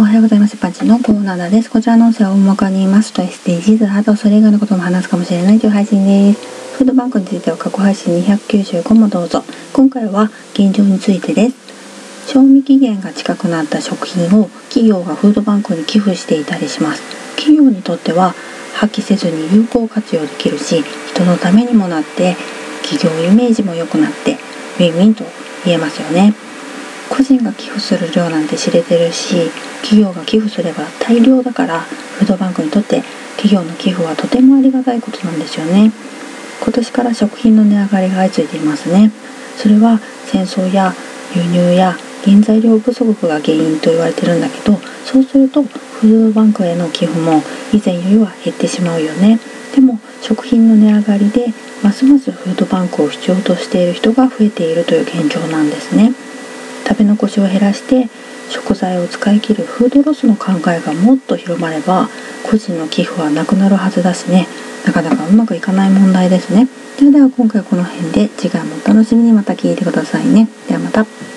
おはようございます。パンチのコーナーです。こちらの音声は大まかに言いますと SDGs、あとそれ以外のことも話すかもしれないという配信です。フードバンクについては過去配信295もどうぞ。今回は現状についてです。賞味期限が近くなった食品を企業がフードバンクに寄付していたりします。企業にとっては破棄せずに有効活用できるし、人のためにもなって企業イメージも良くなってウィンウィンと言えますよね。個人が寄付する量なんて知れてるし企業が寄付すれば大量だからフードバンクにとって企業の寄付はとてもありがたいことなんですよね。今年から食品の値上がりが相次いでいますね。それは戦争や輸入や原材料不足が原因と言われてるんだけどそうするとフードバンクへの寄付も以前よりは減ってしまうよね。でも食品の値上がりでますますフードバンクを必要としている人が増えているという現状なんですね。食べ残しを減らして食材を使い切るフードロスの考えがもっと広まれば個人の寄付はなくなるはずだしね。なかなかうまくいかない問題ですね。ではでは今回この辺で次回もお楽しみに。また聞いてくださいね。ではまた。